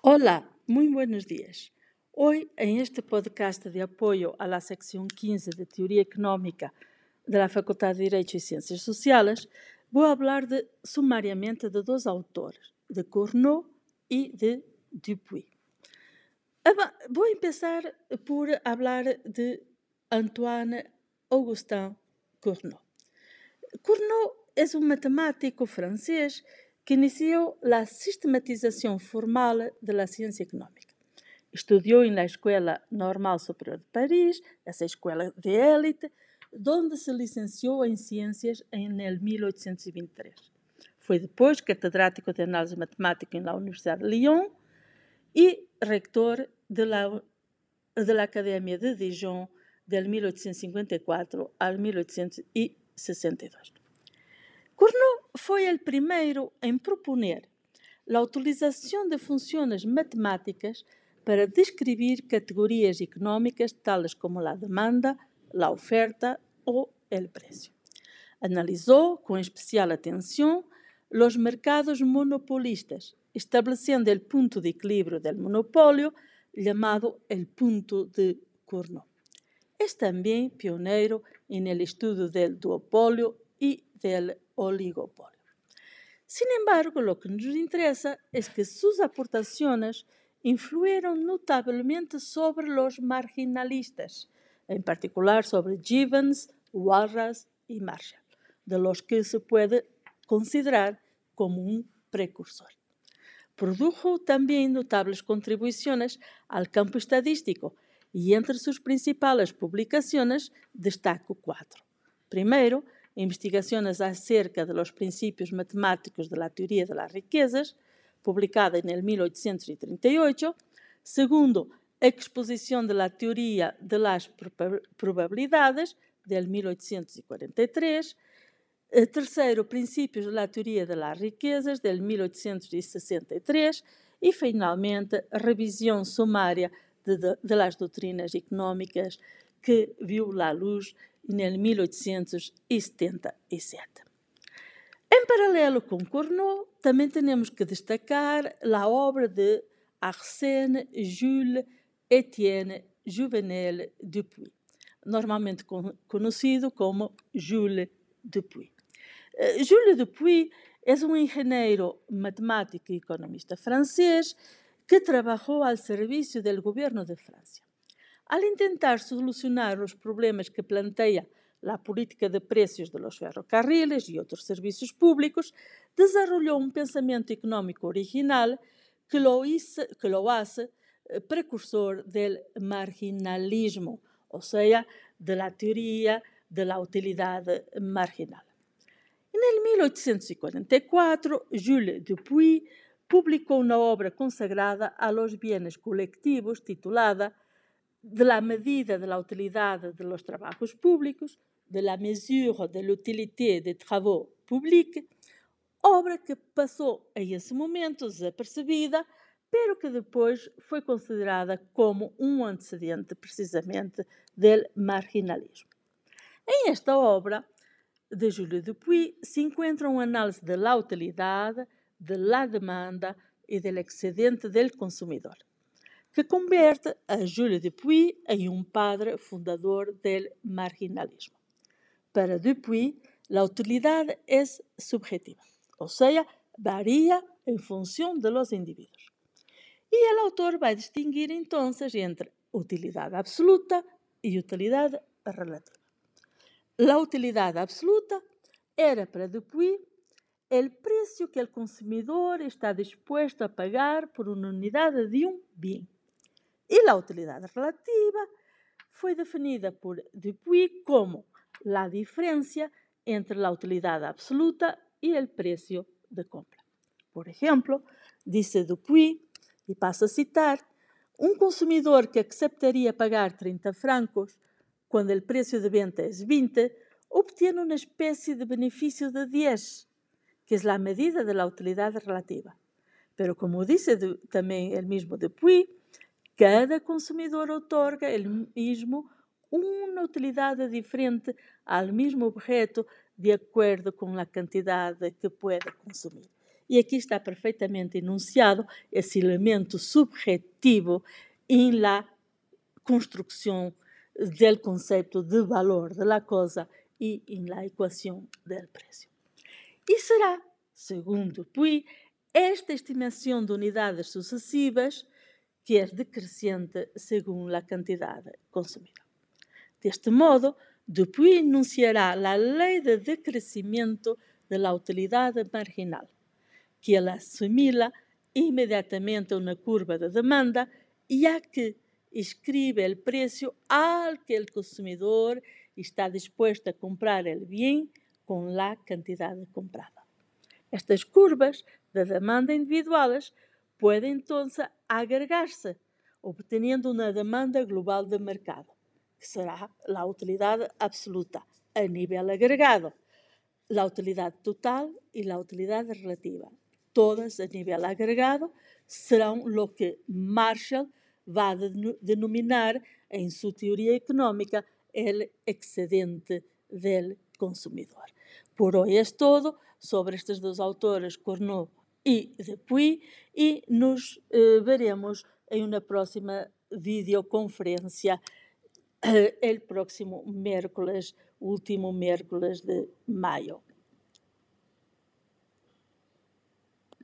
Hola, muy buenos días. Hoy, en este podcast de apoyo a la sección 15 de Teoría Económica de la Facultad de Derecho y Ciencias Sociales, voy a hablar de, sumariamente de dos autores, de Cournot y de Dupuy. Voy a empezar por hablar de Antoine Augustin Cournot. Cournot es un matemático francés que iniciou a sistematização formal da ciência económica. Estudou na Escola Normal Superior de Paris, essa escola de élite, onde se licenciou em ciências em 1823. Foi depois catedrático de análise matemática na Universidade de Lyon e rector da Academia de Dijon de 1854 a 1862. Cournot foi o primeiro em proponer a utilização de funções matemáticas para descrever categorias económicas tales como a demanda, a oferta ou o preço. Analisou com especial atenção os mercados monopolistas, estabelecendo o ponto de equilíbrio do monopólio, chamado o ponto de Cournot. É também pioneiro no estudo do duopólio e do oligopolio. Sin embargo, lo que nos interesa es que sus aportaciones influyeron notablemente sobre los marginalistas, en particular sobre Gibbons, Walras y Marshall, de los que se puede considerar como un precursor. Produjo también notables contribuciones al campo estadístico y entre sus principales publicaciones destaco cuatro. Primero, Investigaciones acerca de los principios matemáticos de la teoría de las riquezas, publicada en el 1838. Segundo, Exposición de la teoría de las probabilidades, del 1843. Terceiro, Princípios de la teoria de las riquezas, del 1863. E, finalmente, Revisão sumária de, de, de las doutrinas económicas, que viu la luz em 1877. Em paralelo com Cournot, também temos que destacar a obra de Arsène Jules Etienne Juvenel Dupuy, normalmente conhecido como Jules Dupuy. Eh, Jules Dupuy é um engenheiro matemático e economista francês que trabalhou ao serviço do governo de França. Al intentar solucionar os problemas que planteia a política de preços de los ferrocarriles e outros serviços públicos, desarrollou um pensamento económico original que lo, hice, que lo hace eh, precursor del marginalismo, ou seja, de la teoria de la marginal. Em 1844, Jules Dupuy publicou uma obra consagrada a los bienes colectivos titulada de la medida de la utilidad de los trabajos públicos, de la mesure de l'utilité des travaux publics, obra que passou em esse momento desapercebida, pero que depois foi considerada como um antecedente precisamente do marginalismo. Em esta obra de Júlio Dupuy se encontra uma análise da utilidade, da demanda e do excedente do consumidor que converte a Júlio Dupuy em um padre fundador do marginalismo. Para Dupuy, a utilidade é subjetiva, ou seja, varia em função de indivíduos. E o autor vai distinguir então entre utilidade absoluta e utilidade relativa. A utilidade absoluta era para Dupuy o preço que o consumidor está disposto a pagar por uma unidade de um bem. E a utilidade relativa foi definida por Dupuy como a diferença entre a utilidade absoluta e o preço de compra. Por exemplo, disse Dupuy, e passo a citar, um consumidor que acceptaria pagar 30 francos quando o preço de venda é 20, obtém uma espécie de benefício de 10, que é a medida da utilidade relativa. Pero como disse também o mesmo Dupuy, Cada consumidor otorga el mismo uma utilidade diferente ao mesmo objeto de acordo com a quantidade que pode consumir. E aqui está perfeitamente enunciado esse elemento subjetivo em la construção do conceito de valor da coisa e em la equação do preço. E será, segundo Puy, esta estimação de unidades sucessivas que é decrescente segundo a quantidade consumida. Deste modo, Dupuy enunciará a lei de decrescimento da utilidade marginal, que ela assimila imediatamente uma curva de demanda e a que escribe o preço al que o consumidor está disposto a comprar o bem com a quantidade comprada. Estas curvas de demanda individuales pueden entonces agregarse, obteniendo una demanda global de mercado, que será la utilidad absoluta a nivel agregado, la utilidad total y la utilidad relativa. Todas a nivel agregado serán lo que Marshall va a denominar en su teoría económica el excedente del consumidor. Por hoy es todo sobre estes dois autores, E Dupuy, e nos eh, veremos em uma próxima videoconferência eh, el próximo miércoles, último miércoles de maio.